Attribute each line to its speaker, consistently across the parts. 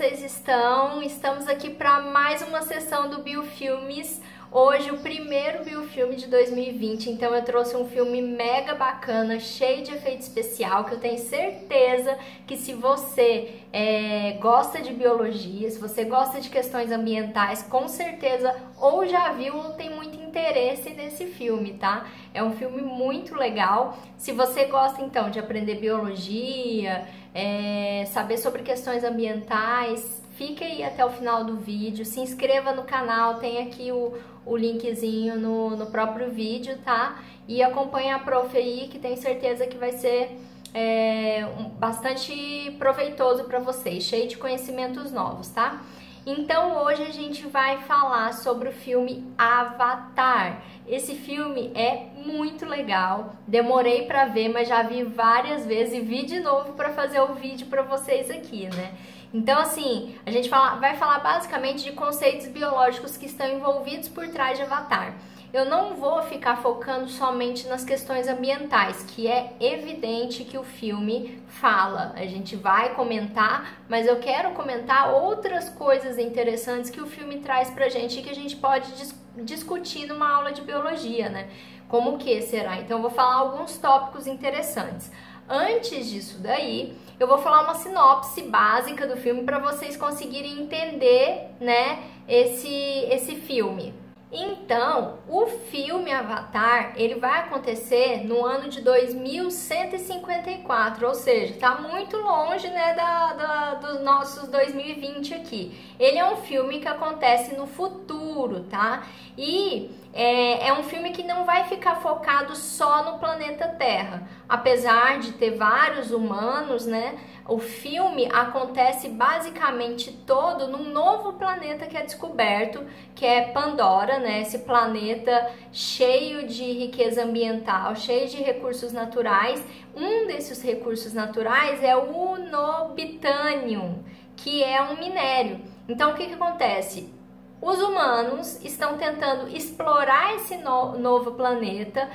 Speaker 1: vocês estão? Estamos aqui para mais uma sessão do Biofilmes. Hoje, o primeiro biofilme de 2020, então eu trouxe um filme mega bacana, cheio de efeito especial, que eu tenho certeza que se você é, gosta de biologia, se você gosta de questões ambientais, com certeza ou já viu ou tem muito interesse nesse filme, tá? É um filme muito legal. Se você gosta então de aprender biologia, é, saber sobre questões ambientais, fique aí até o final do vídeo, se inscreva no canal, tem aqui o, o linkzinho no, no próprio vídeo, tá? E acompanhe a prof aí, que tenho certeza que vai ser é, um, bastante proveitoso para vocês, cheio de conhecimentos novos, tá? Então hoje a gente vai falar sobre o filme Avatar. Esse filme é muito legal. Demorei para ver, mas já vi várias vezes e vi de novo para fazer o vídeo para vocês aqui, né? Então, assim, a gente fala, vai falar basicamente de conceitos biológicos que estão envolvidos por trás de Avatar. Eu não vou ficar focando somente nas questões ambientais, que é evidente que o filme fala. A gente vai comentar, mas eu quero comentar outras coisas interessantes que o filme traz pra gente e que a gente pode dis discutir numa aula de biologia, né? Como que será? Então eu vou falar alguns tópicos interessantes. Antes disso daí, eu vou falar uma sinopse básica do filme para vocês conseguirem entender, né, esse esse filme. Então, o filme Avatar, ele vai acontecer no ano de 2154, ou seja, está muito longe, né, da, da, dos nossos 2020 aqui. Ele é um filme que acontece no futuro, tá? E é, é um filme que não vai ficar focado só no planeta Terra. Apesar de ter vários humanos, né? O filme acontece basicamente todo num novo planeta que é descoberto, que é Pandora, né? Esse planeta cheio de riqueza ambiental, cheio de recursos naturais. Um desses recursos naturais é o nobitanium, que é um minério. Então o que, que acontece? Os humanos estão tentando explorar esse no novo planeta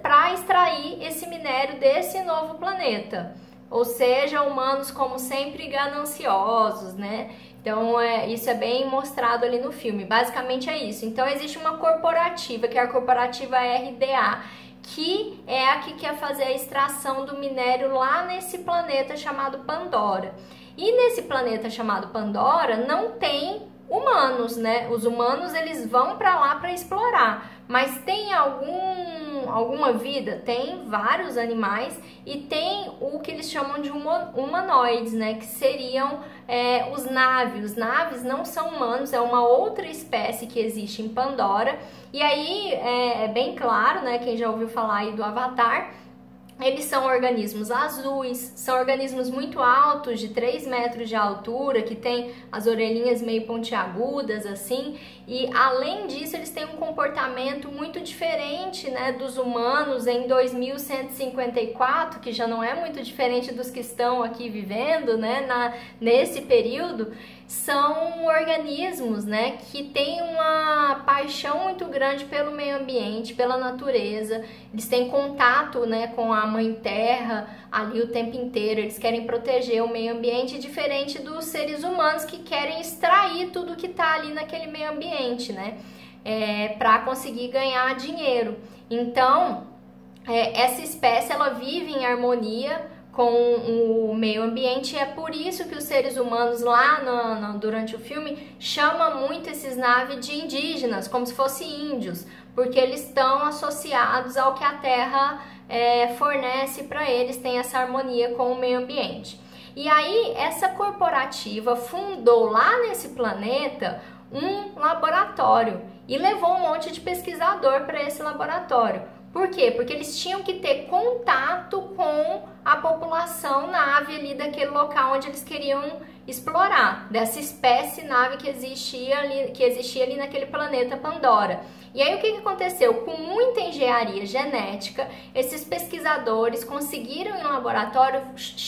Speaker 1: para extrair esse minério desse novo planeta. Ou seja, humanos como sempre gananciosos, né? Então, é, isso é bem mostrado ali no filme. Basicamente é isso. Então, existe uma corporativa, que é a corporativa RDA, que é a que quer fazer a extração do minério lá nesse planeta chamado Pandora. E nesse planeta chamado Pandora não tem humanos, né? Os humanos eles vão para lá para explorar, mas tem algum alguma vida? Tem vários animais e tem o que eles chamam de humanoides, né? Que seriam é, os naves. Naves não são humanos, é uma outra espécie que existe em Pandora. E aí é, é bem claro, né? Quem já ouviu falar aí do Avatar eles são organismos azuis, são organismos muito altos, de 3 metros de altura, que tem as orelhinhas meio pontiagudas assim, e além disso eles têm um comportamento muito diferente né, dos humanos em 2154, que já não é muito diferente dos que estão aqui vivendo né, na, nesse período são organismos, né, que têm uma paixão muito grande pelo meio ambiente, pela natureza. Eles têm contato, né, com a mãe terra ali o tempo inteiro. Eles querem proteger o meio ambiente, diferente dos seres humanos que querem extrair tudo que está ali naquele meio ambiente, né, é, para conseguir ganhar dinheiro. Então, é, essa espécie ela vive em harmonia com o meio ambiente. É por isso que os seres humanos lá no, no, durante o filme chamam muito esses naves de indígenas, como se fossem índios, porque eles estão associados ao que a Terra é, fornece para eles, tem essa harmonia com o meio ambiente. E aí essa corporativa fundou lá nesse planeta um laboratório e levou um monte de pesquisador para esse laboratório por quê? Porque eles tinham que ter contato com a população nave ali daquele local onde eles queriam explorar, dessa espécie nave que existia ali, que existia ali naquele planeta Pandora. E aí o que, aconteceu? Com muita engenharia genética, esses pesquisadores conseguiram em um laboratório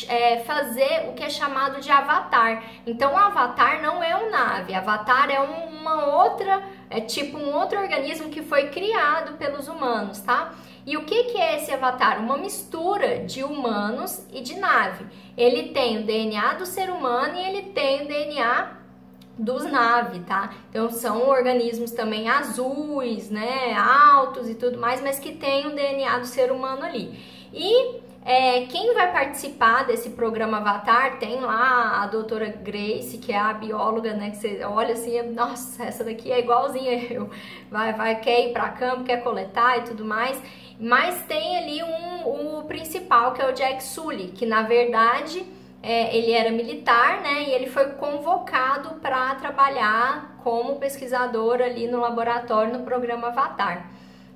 Speaker 1: é, fazer o que é chamado de avatar. Então o avatar não é um nave, avatar é uma outra, é tipo um outro organismo que foi criado pelos humanos, tá? E o que, que é esse avatar? Uma mistura de humanos e de nave. Ele tem o DNA do ser humano e ele tem o DNA dos nave, tá? Então são organismos também azuis, né, altos e tudo mais, mas que tem o DNA do ser humano ali. E é, quem vai participar desse programa Avatar tem lá a doutora Grace, que é a bióloga, né? Que você olha assim, nossa, essa daqui é igualzinha eu. Vai, vai, quer ir para campo, quer coletar e tudo mais. Mas tem ali um, o principal, que é o Jack Sully, que na verdade é, ele era militar, né? E ele foi convocado para trabalhar como pesquisador ali no laboratório no programa Avatar.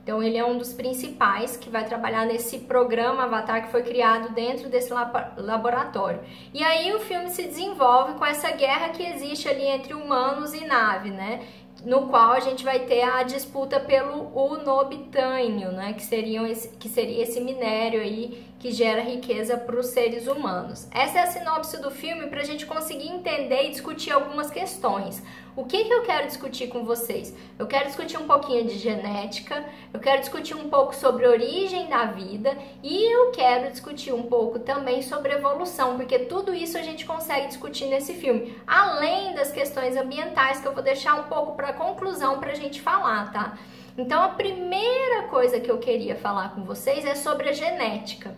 Speaker 1: Então ele é um dos principais que vai trabalhar nesse programa Avatar que foi criado dentro desse laboratório. E aí o filme se desenvolve com essa guerra que existe ali entre humanos e nave, né? no qual a gente vai ter a disputa pelo unobitânio, né, que, seriam esse, que seria esse minério aí que gera riqueza para os seres humanos. Essa é a sinopse do filme para a gente conseguir entender e discutir algumas questões. O que, que eu quero discutir com vocês? Eu quero discutir um pouquinho de genética, eu quero discutir um pouco sobre origem da vida e eu quero discutir um pouco também sobre evolução, porque tudo isso a gente consegue discutir nesse filme, além das questões ambientais que eu vou deixar um pouco para conclusão para a gente falar, tá? Então a primeira coisa que eu queria falar com vocês é sobre a genética.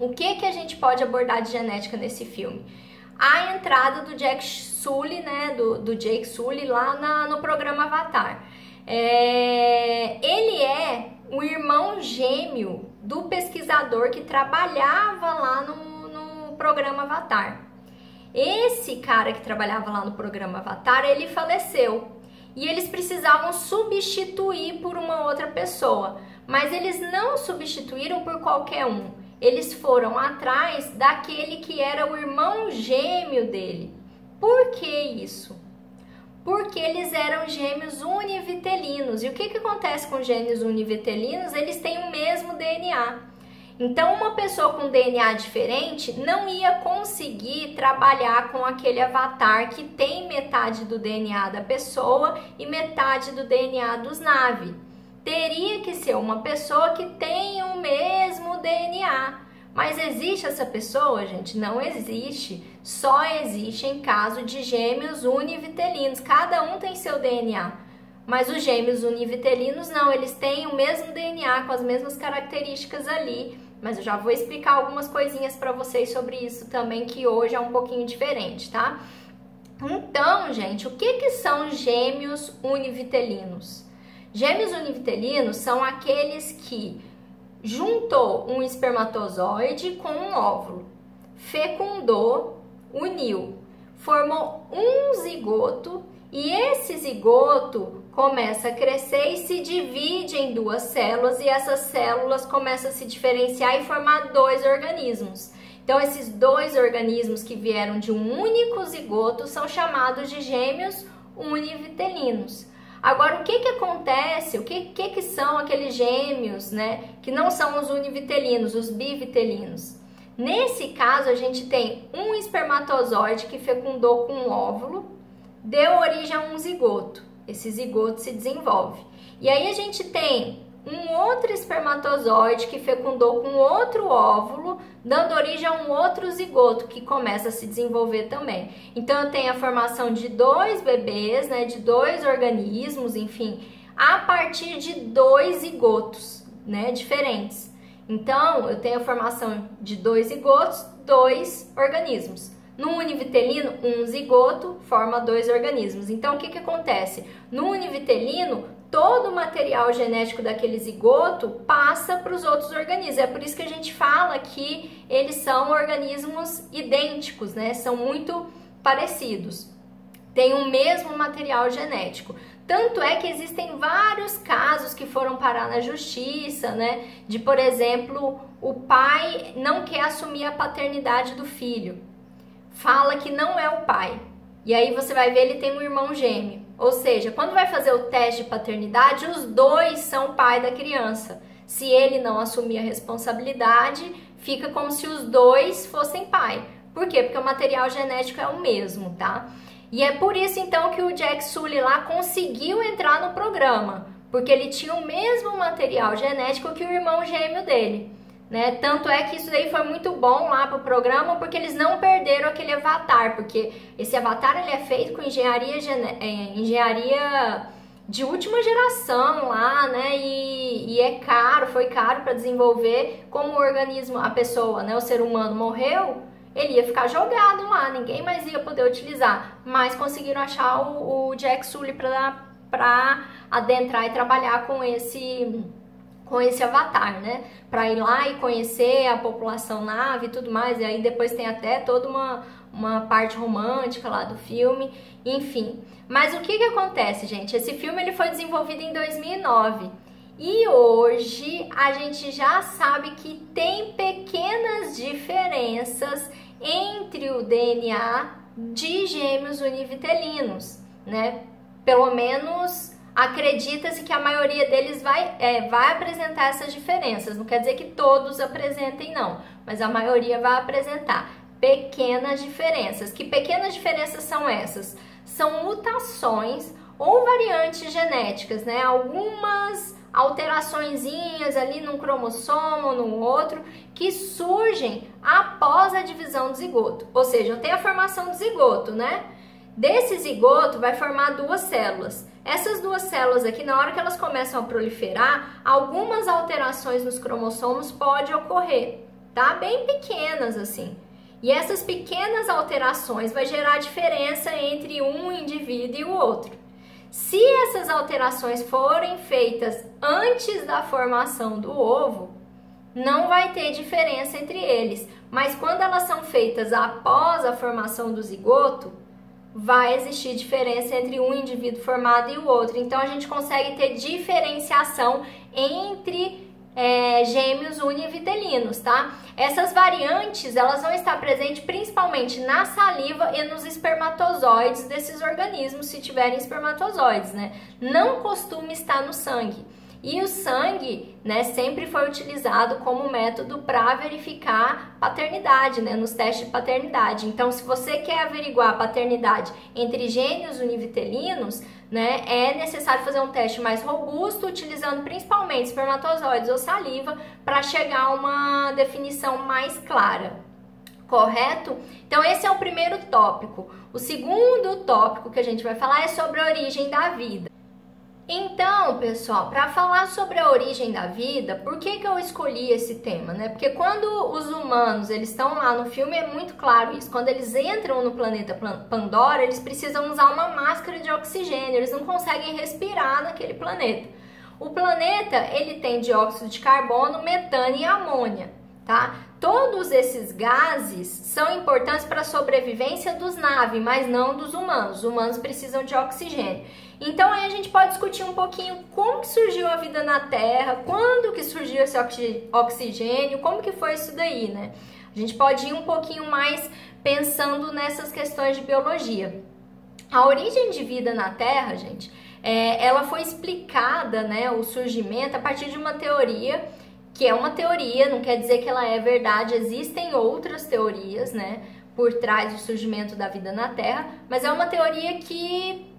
Speaker 1: O que que a gente pode abordar de genética nesse filme? A entrada do Jack Sully, né, do, do Jake Sully lá na, no programa Avatar. É, ele é o irmão gêmeo do pesquisador que trabalhava lá no, no programa Avatar. Esse cara que trabalhava lá no programa Avatar, ele faleceu e eles precisavam substituir por uma outra pessoa, mas eles não substituíram por qualquer um. Eles foram atrás daquele que era o irmão gêmeo dele. Por que isso? Porque eles eram gêmeos univitelinos. E o que, que acontece com gêmeos univitelinos? Eles têm o mesmo DNA. Então, uma pessoa com DNA diferente não ia conseguir trabalhar com aquele avatar que tem metade do DNA da pessoa e metade do DNA dos naves. Teria que ser uma pessoa que tem o mesmo DNA. Mas existe essa pessoa, gente? Não existe. Só existe em caso de gêmeos univitelinos. Cada um tem seu DNA. Mas os gêmeos univitelinos não, eles têm o mesmo DNA com as mesmas características ali mas eu já vou explicar algumas coisinhas para vocês sobre isso também, que hoje é um pouquinho diferente, tá? Então, gente, o que, que são gêmeos univitelinos? Gêmeos univitelinos são aqueles que juntou um espermatozoide com um óvulo, fecundou, uniu, formou um zigoto e esse zigoto começa a crescer e se divide em duas células e essas células começam a se diferenciar e formar dois organismos. Então, esses dois organismos que vieram de um único zigoto são chamados de gêmeos univitelinos. Agora, o que que acontece? O que, que que são aqueles gêmeos, né? Que não são os univitelinos, os bivitelinos. Nesse caso, a gente tem um espermatozoide que fecundou com um óvulo, deu origem a um zigoto esse zigoto se desenvolve. E aí a gente tem um outro espermatozoide que fecundou com outro óvulo, dando origem a um outro zigoto que começa a se desenvolver também. Então eu tenho a formação de dois bebês, né, de dois organismos, enfim, a partir de dois zigotos, né, diferentes. Então eu tenho a formação de dois zigotos, dois organismos. No univitelino, um zigoto forma dois organismos. Então, o que, que acontece? No univitelino, todo o material genético daquele zigoto passa para os outros organismos. É por isso que a gente fala que eles são organismos idênticos, né? São muito parecidos. Tem o mesmo material genético. Tanto é que existem vários casos que foram parar na justiça, né? De, por exemplo, o pai não quer assumir a paternidade do filho fala que não é o pai. E aí você vai ver ele tem um irmão gêmeo. Ou seja, quando vai fazer o teste de paternidade, os dois são pai da criança. Se ele não assumir a responsabilidade, fica como se os dois fossem pai. Por quê? Porque o material genético é o mesmo, tá? E é por isso então que o Jack Sully lá conseguiu entrar no programa, porque ele tinha o mesmo material genético que o irmão gêmeo dele. Né? Tanto é que isso daí foi muito bom lá pro programa, porque eles não perderam aquele avatar, porque esse avatar ele é feito com engenharia, é, engenharia de última geração lá, né? E, e é caro, foi caro para desenvolver. Como o organismo, a pessoa, né, o ser humano morreu, ele ia ficar jogado lá, ninguém mais ia poder utilizar. Mas conseguiram achar o, o Jack Sully para adentrar e trabalhar com esse com esse avatar, né? Para ir lá e conhecer a população nave e tudo mais. E aí depois tem até toda uma, uma parte romântica lá do filme, enfim. Mas o que que acontece, gente? Esse filme ele foi desenvolvido em 2009. E hoje a gente já sabe que tem pequenas diferenças entre o DNA de gêmeos univitelinos, né? Pelo menos acredita-se que a maioria deles vai, é, vai apresentar essas diferenças. Não quer dizer que todos apresentem, não, mas a maioria vai apresentar pequenas diferenças. Que pequenas diferenças são essas? São mutações ou variantes genéticas, né? Algumas alteraçõezinhas ali num cromossomo ou no outro que surgem após a divisão do zigoto. Ou seja, eu tenho a formação do zigoto, né? Desse zigoto vai formar duas células. Essas duas células aqui, na hora que elas começam a proliferar, algumas alterações nos cromossomos podem ocorrer, tá? Bem pequenas assim. E essas pequenas alterações vai gerar diferença entre um indivíduo e o outro. Se essas alterações forem feitas antes da formação do ovo, não vai ter diferença entre eles. Mas quando elas são feitas após a formação do zigoto, vai existir diferença entre um indivíduo formado e o outro. Então a gente consegue ter diferenciação entre é, gêmeos univitelinos, tá? Essas variantes, elas vão estar presentes principalmente na saliva e nos espermatozoides desses organismos, se tiverem espermatozoides, né? Não costuma estar no sangue. E o sangue, né, sempre foi utilizado como método para verificar paternidade, né, nos testes de paternidade. Então, se você quer averiguar a paternidade entre gênios univitelinos, né, é necessário fazer um teste mais robusto, utilizando principalmente espermatozoides ou saliva, para chegar a uma definição mais clara. Correto? Então, esse é o primeiro tópico. O segundo tópico que a gente vai falar é sobre a origem da vida. Então, pessoal, para falar sobre a origem da vida, por que, que eu escolhi esse tema, né? Porque quando os humanos eles estão lá no filme é muito claro isso. Quando eles entram no planeta Pandora, eles precisam usar uma máscara de oxigênio. Eles não conseguem respirar naquele planeta. O planeta ele tem dióxido de carbono, metano e amônia, tá? Todos esses gases são importantes para a sobrevivência dos naves, mas não dos humanos. Os humanos precisam de oxigênio. Então aí a gente pode discutir um pouquinho como que surgiu a vida na Terra, quando que surgiu esse oxigênio, como que foi isso daí, né? A gente pode ir um pouquinho mais pensando nessas questões de biologia. A origem de vida na Terra, gente, é, ela foi explicada, né, o surgimento a partir de uma teoria que é uma teoria, não quer dizer que ela é verdade, existem outras teorias, né, por trás do surgimento da vida na Terra, mas é uma teoria que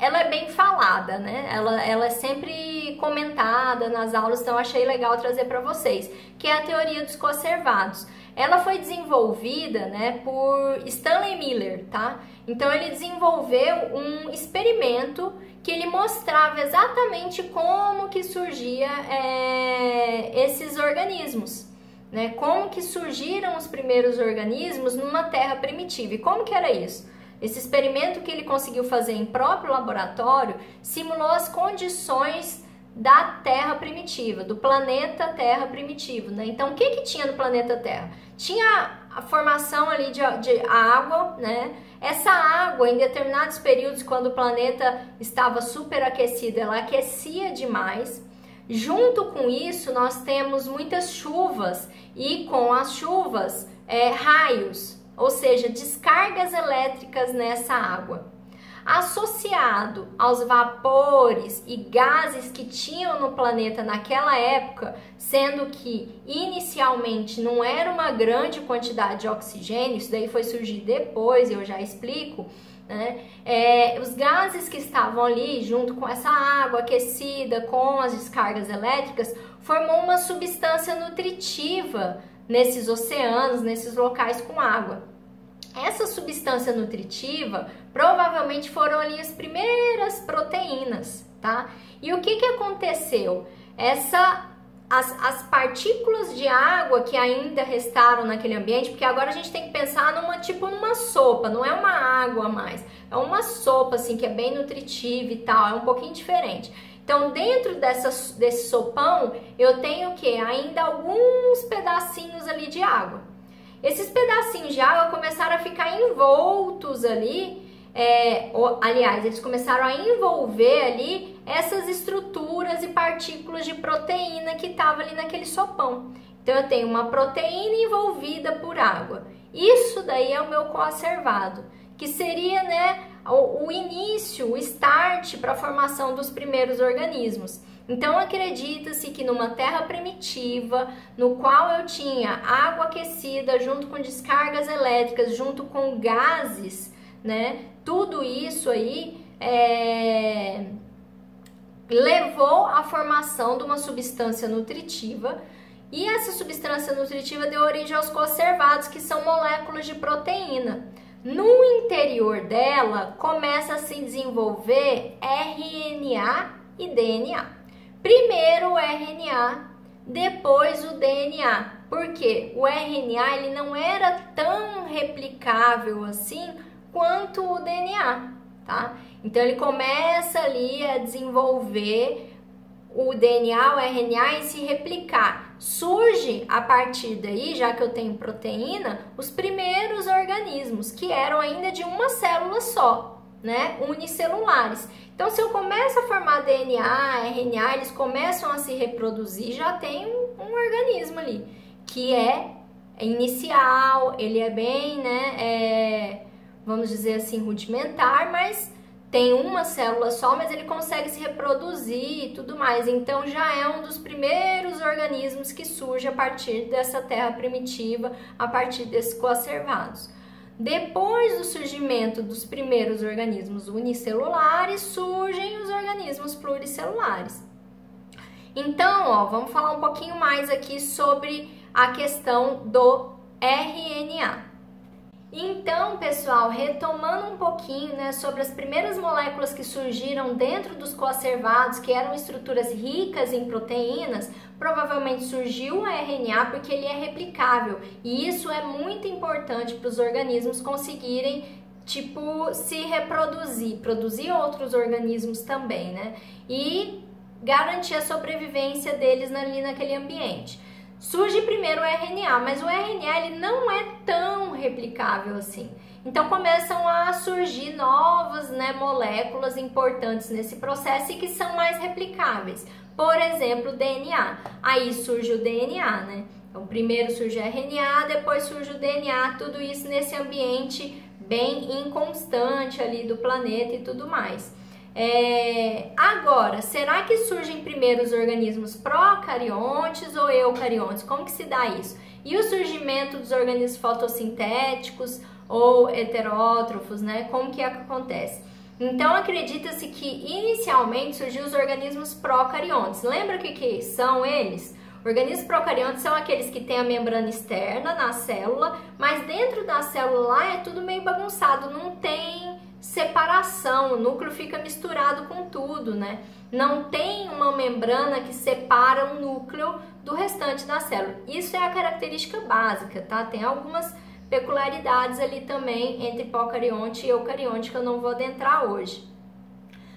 Speaker 1: ela é bem falada, né? Ela, ela é sempre comentada nas aulas, então achei legal trazer para vocês, que é a teoria dos conservados. Ela foi desenvolvida, né, por Stanley Miller, tá? Então ele desenvolveu um experimento que ele mostrava exatamente como que surgia é, esses organismos, né? Como que surgiram os primeiros organismos numa terra primitiva. E como que era isso? Esse experimento que ele conseguiu fazer em próprio laboratório simulou as condições da Terra primitiva, do planeta Terra primitivo, né? Então, o que que tinha no planeta Terra? Tinha a formação ali de, de água, né? Essa água, em determinados períodos, quando o planeta estava superaquecido, ela aquecia demais. Junto com isso, nós temos muitas chuvas e com as chuvas, é, raios, ou seja, descargas elétricas nessa água. Associado aos vapores e gases que tinham no planeta naquela época, sendo que inicialmente não era uma grande quantidade de oxigênio, isso daí foi surgir depois, eu já explico, né? É, os gases que estavam ali, junto com essa água aquecida, com as descargas elétricas, formou uma substância nutritiva nesses oceanos, nesses locais com água. Essa substância nutritiva provavelmente foram ali as primeiras proteínas, tá? E o que, que aconteceu? Essa as, as partículas de água que ainda restaram naquele ambiente, porque agora a gente tem que pensar numa tipo numa sopa, não é uma água mais, é uma sopa assim que é bem nutritiva e tal, é um pouquinho diferente. Então, dentro dessa, desse sopão, eu tenho que? Ainda alguns pedacinhos ali de água. Esses pedacinhos de água começaram a ficar envoltos ali, é, ou, aliás, eles começaram a envolver ali essas estruturas e partículas de proteína que estavam ali naquele sopão. Então eu tenho uma proteína envolvida por água. Isso daí é o meu coacervado, que seria, né, o, o início, o start para a formação dos primeiros organismos. Então acredita-se que numa terra primitiva, no qual eu tinha água aquecida junto com descargas elétricas, junto com gases, né? Tudo isso aí é, levou à formação de uma substância nutritiva e essa substância nutritiva deu origem aos conservados, que são moléculas de proteína. No interior dela começa a se desenvolver RNA e DNA. Primeiro o RNA, depois o DNA. Porque o RNA ele não era tão replicável assim quanto o DNA, tá? Então ele começa ali a desenvolver o DNA, o RNA e se replicar. Surge a partir daí, já que eu tenho proteína, os primeiros organismos que eram ainda de uma célula só, né? Unicelulares. Então, se eu começo a formar DNA, RNA, eles começam a se reproduzir, já tem um, um organismo ali que é inicial, ele é bem, né? É, vamos dizer assim, rudimentar, mas tem uma célula só, mas ele consegue se reproduzir e tudo mais. Então já é um dos primeiros organismos que surge a partir dessa terra primitiva, a partir desses coacervados. Depois do surgimento dos primeiros organismos unicelulares, surgem os organismos pluricelulares. Então, ó, vamos falar um pouquinho mais aqui sobre a questão do RNA. Então, pessoal, retomando um pouquinho né, sobre as primeiras moléculas que surgiram dentro dos coacervados, que eram estruturas ricas em proteínas, provavelmente surgiu o RNA porque ele é replicável e isso é muito importante para os organismos conseguirem tipo se reproduzir, produzir outros organismos também, né? E garantir a sobrevivência deles ali naquele ambiente. Surge primeiro o RNA, mas o RNA ele não é tão replicável assim. Então começam a surgir novas né, moléculas importantes nesse processo e que são mais replicáveis. Por exemplo, o DNA. Aí surge o DNA, né? Então primeiro surge o RNA, depois surge o DNA, tudo isso nesse ambiente bem inconstante ali do planeta e tudo mais. É, agora, será que surgem primeiro os organismos procariontes ou eucariontes? Como que se dá isso? E o surgimento dos organismos fotossintéticos ou heterótrofos, né? Como que acontece? Então, acredita-se que inicialmente surgiu os organismos procariontes. Lembra o que, que são eles? Organismos procariontes são aqueles que têm a membrana externa na célula, mas dentro da célula lá é tudo meio bagunçado, não tem separação, o núcleo fica misturado com tudo, né? Não tem uma membrana que separa o núcleo do restante da célula. Isso é a característica básica, tá? Tem algumas peculiaridades ali também entre procarionte e eucarionte que eu não vou adentrar hoje.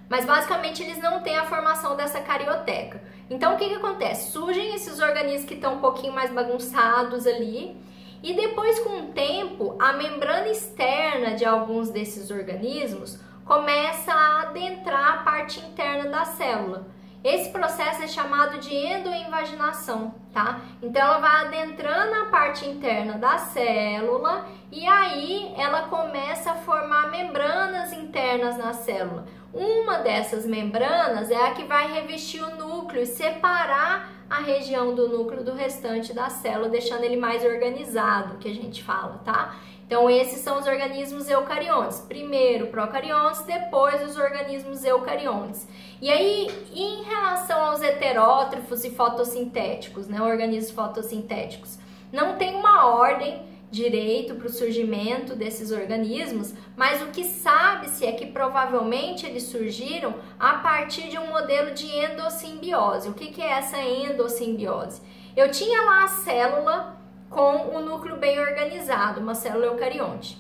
Speaker 1: Mas basicamente eles não têm a formação dessa carioteca. Então o que, que acontece? Surgem esses organismos que estão um pouquinho mais bagunçados ali e depois, com o tempo, a membrana externa de alguns desses organismos começa a adentrar a parte interna da célula. Esse processo é chamado de endoinvaginação, tá? Então ela vai adentrando a parte interna da célula e aí ela começa a formar membranas internas na célula. Uma dessas membranas é a que vai revestir o núcleo e separar a região do núcleo do restante da célula, deixando ele mais organizado, que a gente fala, tá? Então, esses são os organismos eucariontes. Primeiro procariontes, depois os organismos eucariontes. E aí, em relação aos heterótrofos e fotossintéticos, né, organismos fotossintéticos, não tem uma ordem direito para o surgimento desses organismos, mas o que sabe-se é que provavelmente eles surgiram a partir de um modelo de endossimbiose. O que, que é essa endossimbiose? Eu tinha lá a célula com o núcleo bem organizado, uma célula eucarionte.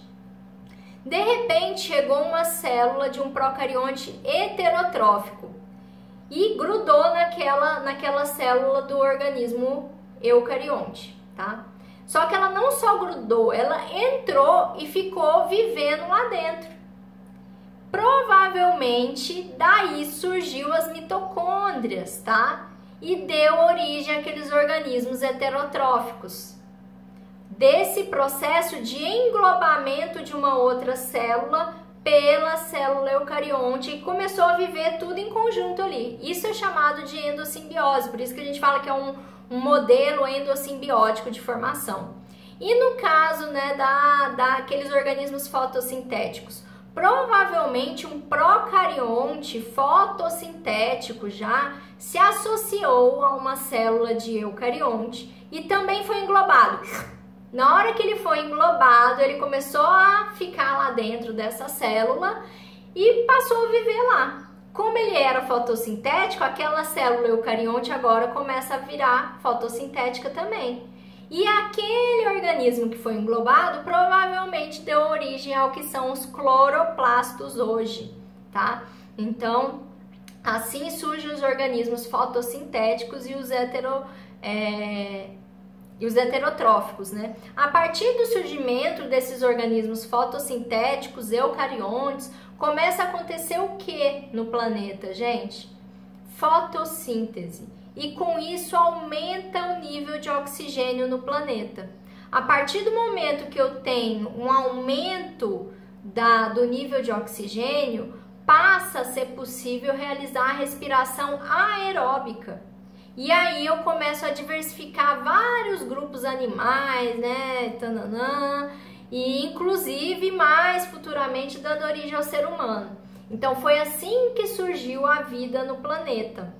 Speaker 1: De repente chegou uma célula de um procarionte heterotrófico e grudou naquela, naquela célula do organismo eucarionte, tá? Só que ela não só grudou, ela entrou e ficou vivendo lá dentro. Provavelmente daí surgiu as mitocôndrias, tá? E deu origem àqueles organismos heterotróficos desse processo de englobamento de uma outra célula pela célula eucarionte e começou a viver tudo em conjunto ali. Isso é chamado de endossimbiose, por isso que a gente fala que é um, um modelo endossimbiótico de formação. E no caso né, da, daqueles organismos fotossintéticos, provavelmente um procarionte fotossintético já se associou a uma célula de eucarionte e também foi englobado na hora que ele foi englobado, ele começou a ficar lá dentro dessa célula e passou a viver lá. Como ele era fotossintético, aquela célula eucarionte agora começa a virar fotossintética também. E aquele organismo que foi englobado provavelmente deu origem ao que são os cloroplastos hoje, tá? Então, assim surgem os organismos fotossintéticos e os hetero, é, e os heterotróficos, né? A partir do surgimento desses organismos fotossintéticos, eucariontes, começa a acontecer o que no planeta, gente? Fotossíntese. E com isso aumenta o nível de oxigênio no planeta. A partir do momento que eu tenho um aumento da, do nível de oxigênio, passa a ser possível realizar a respiração aeróbica. E aí eu começo a diversificar vários grupos animais, né? Tananã, e inclusive mais futuramente dando origem ao ser humano. Então foi assim que surgiu a vida no planeta,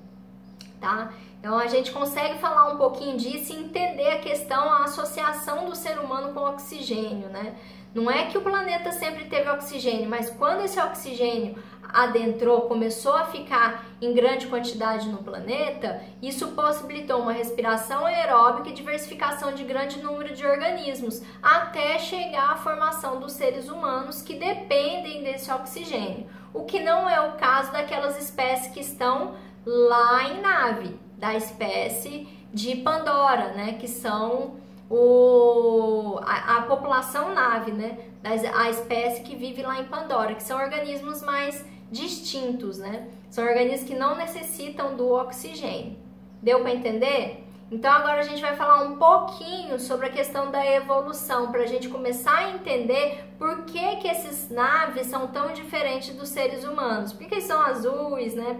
Speaker 1: tá? Então a gente consegue falar um pouquinho disso e entender a questão, a associação do ser humano com o oxigênio, né? Não é que o planeta sempre teve oxigênio, mas quando esse oxigênio adentrou, começou a ficar em grande quantidade no planeta, isso possibilitou uma respiração aeróbica e diversificação de grande número de organismos, até chegar à formação dos seres humanos que dependem desse oxigênio. O que não é o caso daquelas espécies que estão lá em nave, da espécie de Pandora, né, que são o, a, a população nave, né, a espécie que vive lá em Pandora, que são organismos mais distintos, né? São organismos que não necessitam do oxigênio. Deu para entender? Então agora a gente vai falar um pouquinho sobre a questão da evolução, para a gente começar a entender por que, que esses naves são tão diferentes dos seres humanos. Por que são azuis, né?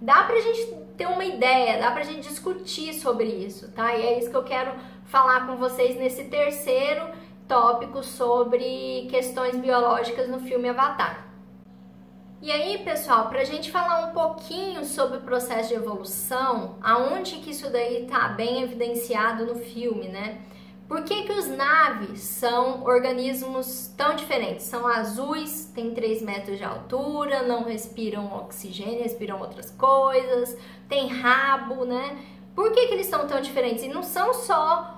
Speaker 1: Dá pra gente ter uma ideia, dá pra gente discutir sobre isso, tá? E é isso que eu quero falar com vocês nesse terceiro tópico sobre questões biológicas no filme Avatar. E aí, pessoal, para a gente falar um pouquinho sobre o processo de evolução, aonde que isso daí está bem evidenciado no filme, né? Por que, que os naves são organismos tão diferentes? São azuis, têm 3 metros de altura, não respiram oxigênio, respiram outras coisas, tem rabo, né? Por que, que eles são tão diferentes? E não são só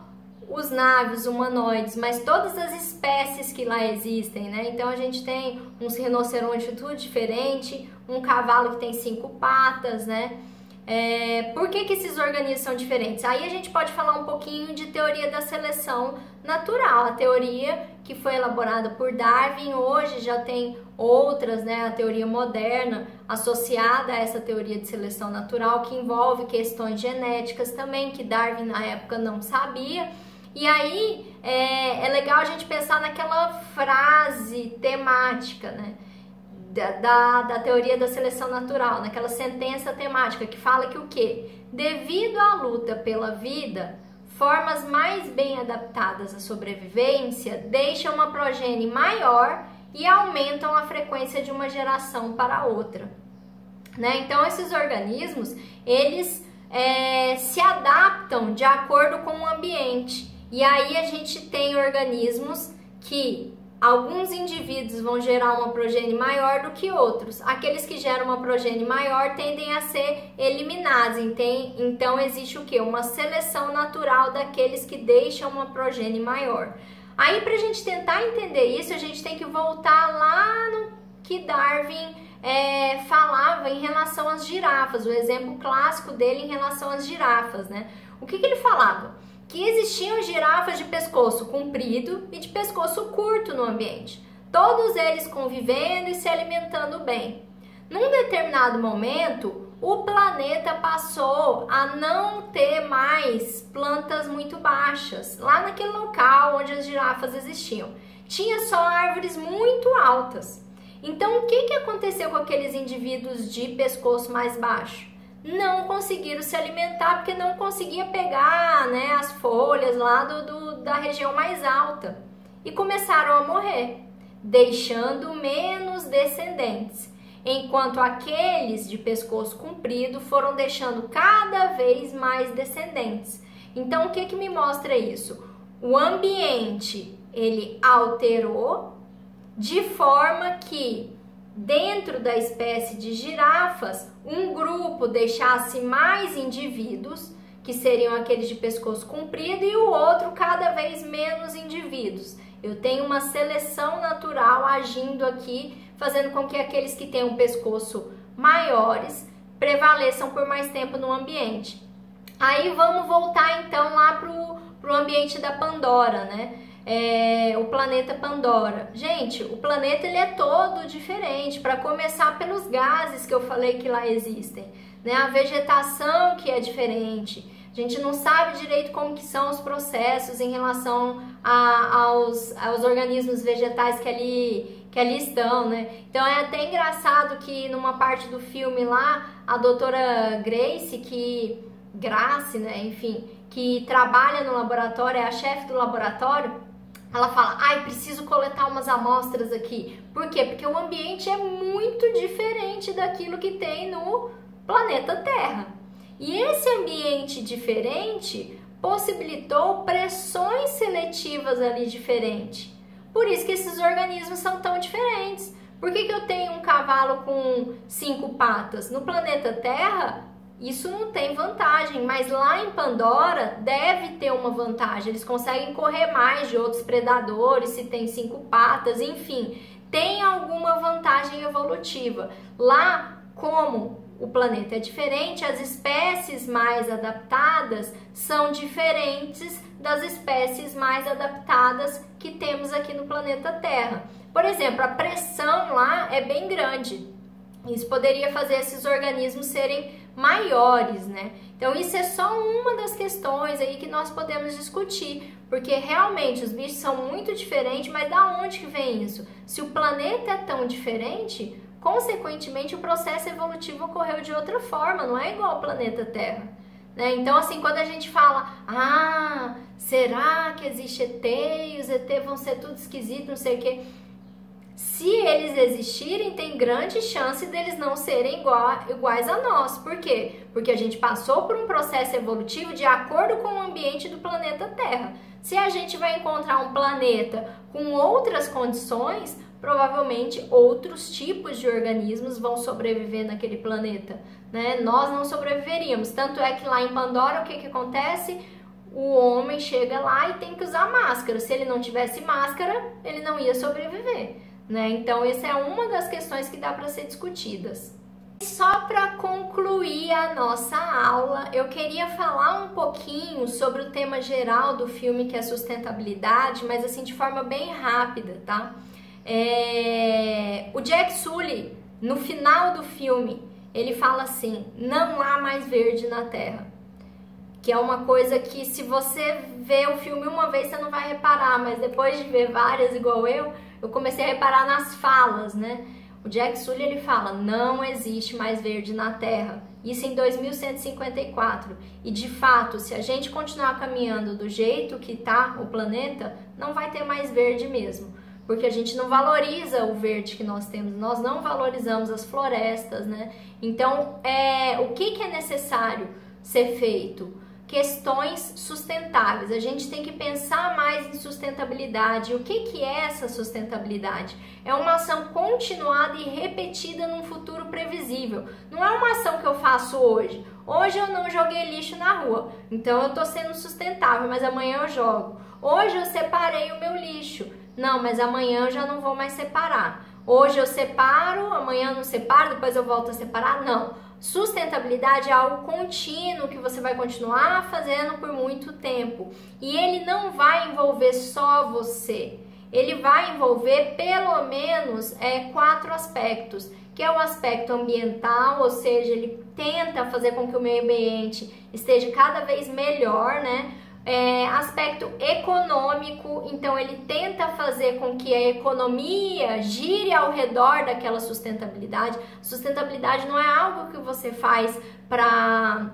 Speaker 1: os naves humanoides, mas todas as espécies que lá existem, né? Então a gente tem uns rinocerontes tudo diferente, um cavalo que tem cinco patas, né? É, por que, que esses organismos são diferentes? Aí a gente pode falar um pouquinho de teoria da seleção natural, a teoria que foi elaborada por Darwin, hoje já tem outras, né? A teoria moderna associada a essa teoria de seleção natural, que envolve questões genéticas também, que Darwin na época não sabia e aí é, é legal a gente pensar naquela frase temática, né? da, da teoria da seleção natural, naquela sentença temática que fala que o quê? Devido à luta pela vida, formas mais bem adaptadas à sobrevivência deixam uma progenie maior e aumentam a frequência de uma geração para outra. Né? Então, esses organismos, eles é, se adaptam de acordo com o ambiente. E aí a gente tem organismos que alguns indivíduos vão gerar uma progenie maior do que outros. Aqueles que geram uma progenie maior tendem a ser eliminados. Então existe o que? Uma seleção natural daqueles que deixam uma progenie maior. Aí para a gente tentar entender isso, a gente tem que voltar lá no que Darwin é, falava em relação às girafas, o exemplo clássico dele em relação às girafas, né? O que, que ele falava? Que existiam girafas de pescoço comprido e de pescoço curto no ambiente, todos eles convivendo e se alimentando bem. Num determinado momento, o planeta passou a não ter mais plantas muito baixas, lá naquele local onde as girafas existiam. Tinha só árvores muito altas. Então, o que, que aconteceu com aqueles indivíduos de pescoço mais baixo? Não conseguiram se alimentar porque não conseguia pegar né, as folhas lá do, do, da região mais alta e começaram a morrer, deixando menos descendentes, enquanto aqueles de pescoço comprido foram deixando cada vez mais descendentes. Então, o que, que me mostra isso? O ambiente ele alterou de forma que dentro da espécie de girafas, um grupo deixasse mais indivíduos, que seriam aqueles de pescoço comprido, e o outro cada vez menos indivíduos. Eu tenho uma seleção natural agindo aqui, fazendo com que aqueles que têm um pescoço maiores prevaleçam por mais tempo no ambiente. Aí vamos voltar então lá para o ambiente da Pandora, né? É, o planeta Pandora. Gente, o planeta ele é todo diferente, para começar pelos gases que eu falei que lá existem, né? A vegetação que é diferente. A gente não sabe direito como que são os processos em relação a, aos, aos organismos vegetais que ali, que ali estão, né? Então é até engraçado que numa parte do filme lá, a doutora Grace, que Grace, né, enfim, que trabalha no laboratório, é a chefe do laboratório, ela fala, ai, preciso coletar umas amostras aqui. Por quê? Porque o ambiente é muito diferente daquilo que tem no planeta Terra. E esse ambiente diferente possibilitou pressões seletivas ali diferentes. Por isso que esses organismos são tão diferentes. Por que, que eu tenho um cavalo com cinco patas? No planeta Terra, isso não tem vantagem, mas lá em Pandora deve ter uma vantagem. Eles conseguem correr mais de outros predadores, se tem cinco patas, enfim, tem alguma vantagem evolutiva. Lá, como o planeta é diferente, as espécies mais adaptadas são diferentes das espécies mais adaptadas que temos aqui no planeta Terra. Por exemplo, a pressão lá é bem grande. Isso poderia fazer esses organismos serem maiores, né? Então isso é só uma das questões aí que nós podemos discutir, porque realmente os bichos são muito diferentes, mas da onde que vem isso? Se o planeta é tão diferente, consequentemente o processo evolutivo ocorreu de outra forma, não é igual ao planeta Terra. Né? Então, assim, quando a gente fala, ah, será que existe ET e os ET vão ser tudo esquisito, não sei o quê se eles existirem, tem grande chance deles não serem iguais a nós. Por quê? Porque a gente passou por um processo evolutivo de acordo com o ambiente do planeta Terra. Se a gente vai encontrar um planeta com outras condições, provavelmente outros tipos de organismos vão sobreviver naquele planeta. Né? Nós não sobreviveríamos. Tanto é que lá em Pandora, o que, que acontece? O homem chega lá e tem que usar máscara. Se ele não tivesse máscara, ele não ia sobreviver. Né? Então, essa é uma das questões que dá para ser discutidas. Só para concluir a nossa aula, eu queria falar um pouquinho sobre o tema geral do filme, que é sustentabilidade, mas assim de forma bem rápida, tá? É... O Jack Sully, no final do filme, ele fala assim: não há mais verde na Terra. Que é uma coisa que, se você vê o filme uma vez, você não vai reparar, mas depois de ver várias igual eu, eu comecei a reparar nas falas, né? O Jack Sully ele fala: não existe mais verde na Terra. Isso em 2154. E de fato, se a gente continuar caminhando do jeito que está o planeta, não vai ter mais verde mesmo. Porque a gente não valoriza o verde que nós temos, nós não valorizamos as florestas, né? Então, é, o que, que é necessário ser feito? Questões sustentáveis. A gente tem que pensar mais em sustentabilidade. O que, que é essa sustentabilidade? É uma ação continuada e repetida num futuro previsível. Não é uma ação que eu faço hoje. Hoje eu não joguei lixo na rua, então eu estou sendo sustentável, mas amanhã eu jogo. Hoje eu separei o meu lixo. Não, mas amanhã eu já não vou mais separar. Hoje eu separo, amanhã eu não separo, depois eu volto a separar. Não. Sustentabilidade é algo contínuo que você vai continuar fazendo por muito tempo. E ele não vai envolver só você. Ele vai envolver pelo menos é, quatro aspectos, que é o aspecto ambiental, ou seja, ele tenta fazer com que o meio ambiente esteja cada vez melhor, né? É, aspecto econômico, então ele tenta fazer com que a economia gire ao redor daquela sustentabilidade. Sustentabilidade não é algo que você faz para,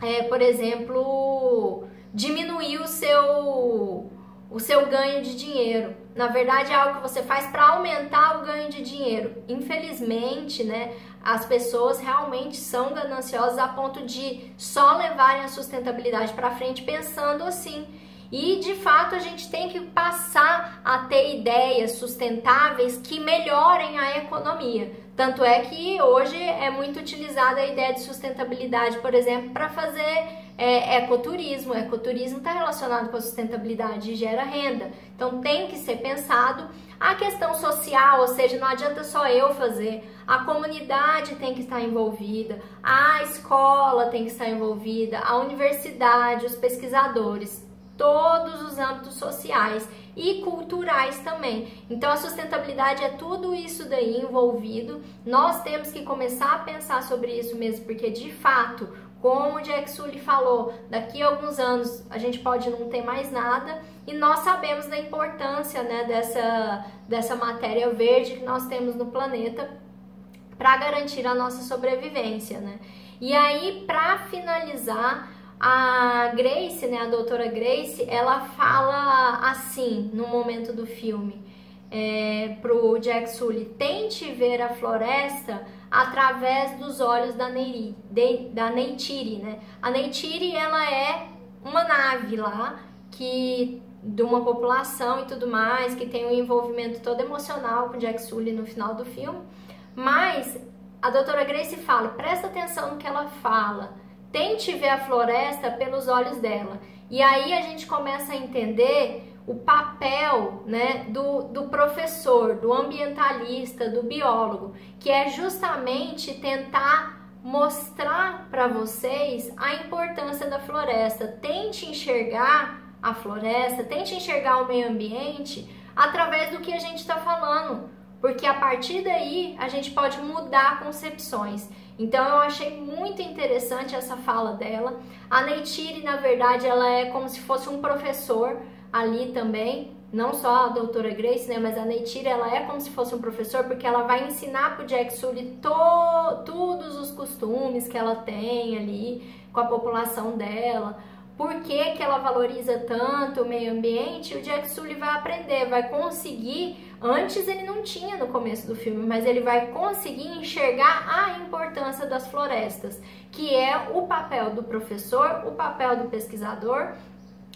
Speaker 1: é, por exemplo, diminuir o seu o seu ganho de dinheiro. Na verdade, é algo que você faz para aumentar o ganho de dinheiro. Infelizmente, né, as pessoas realmente são gananciosas a ponto de só levarem a sustentabilidade para frente pensando assim. E de fato a gente tem que passar a ter ideias sustentáveis que melhorem a economia. Tanto é que hoje é muito utilizada a ideia de sustentabilidade, por exemplo, para fazer é, ecoturismo. Ecoturismo está relacionado com a sustentabilidade e gera renda. Então tem que ser pensado a questão social, ou seja, não adianta só eu fazer, a comunidade tem que estar envolvida, a escola tem que estar envolvida, a universidade, os pesquisadores todos os âmbitos sociais e culturais também. Então a sustentabilidade é tudo isso daí envolvido. Nós temos que começar a pensar sobre isso mesmo, porque de fato, como o Jack Sully falou, daqui a alguns anos a gente pode não ter mais nada e nós sabemos da importância né, dessa, dessa matéria verde que nós temos no planeta para garantir a nossa sobrevivência, né? E aí, para finalizar, a Grace, né, a doutora Grace, ela fala assim no momento do filme é, pro Jack Sully: tente ver a floresta através dos olhos da, Neiri, de, da Neytiri, né? A Neytiri, ela é uma nave lá que de uma população e tudo mais, que tem um envolvimento todo emocional com Jack Sully no final do filme. Mas a doutora Grace fala, presta atenção no que ela fala Tente ver a floresta pelos olhos dela. E aí a gente começa a entender o papel né, do, do professor, do ambientalista, do biólogo, que é justamente tentar mostrar para vocês a importância da floresta. Tente enxergar a floresta, tente enxergar o meio ambiente através do que a gente está falando, porque a partir daí a gente pode mudar concepções. Então eu achei muito interessante essa fala dela. A Neytiri, na verdade, ela é como se fosse um professor ali também, não só a doutora Grace, né, mas a Neytiri, ela é como se fosse um professor, porque ela vai ensinar pro Jack Sully to, todos os costumes que ela tem ali com a população dela, por que, que ela valoriza tanto o meio ambiente, o Jack Sully vai aprender, vai conseguir Antes ele não tinha no começo do filme, mas ele vai conseguir enxergar a importância das florestas, que é o papel do professor, o papel do pesquisador,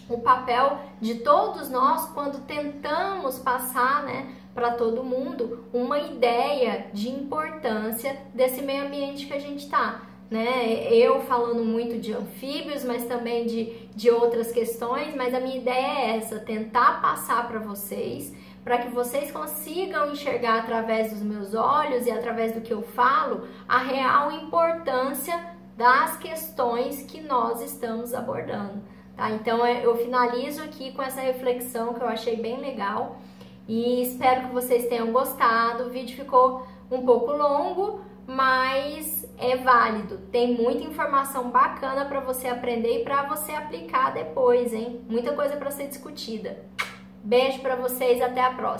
Speaker 1: o papel de todos nós quando tentamos passar, né, para todo mundo uma ideia de importância desse meio ambiente que a gente está. Né? Eu falando muito de anfíbios, mas também de, de outras questões, mas a minha ideia é essa: tentar passar para vocês para que vocês consigam enxergar através dos meus olhos e através do que eu falo a real importância das questões que nós estamos abordando. Tá? Então é, eu finalizo aqui com essa reflexão que eu achei bem legal e espero que vocês tenham gostado. O vídeo ficou um pouco longo, mas é válido. Tem muita informação bacana para você aprender e para você aplicar depois, hein? Muita coisa para ser discutida. Beijo para vocês, até a próxima.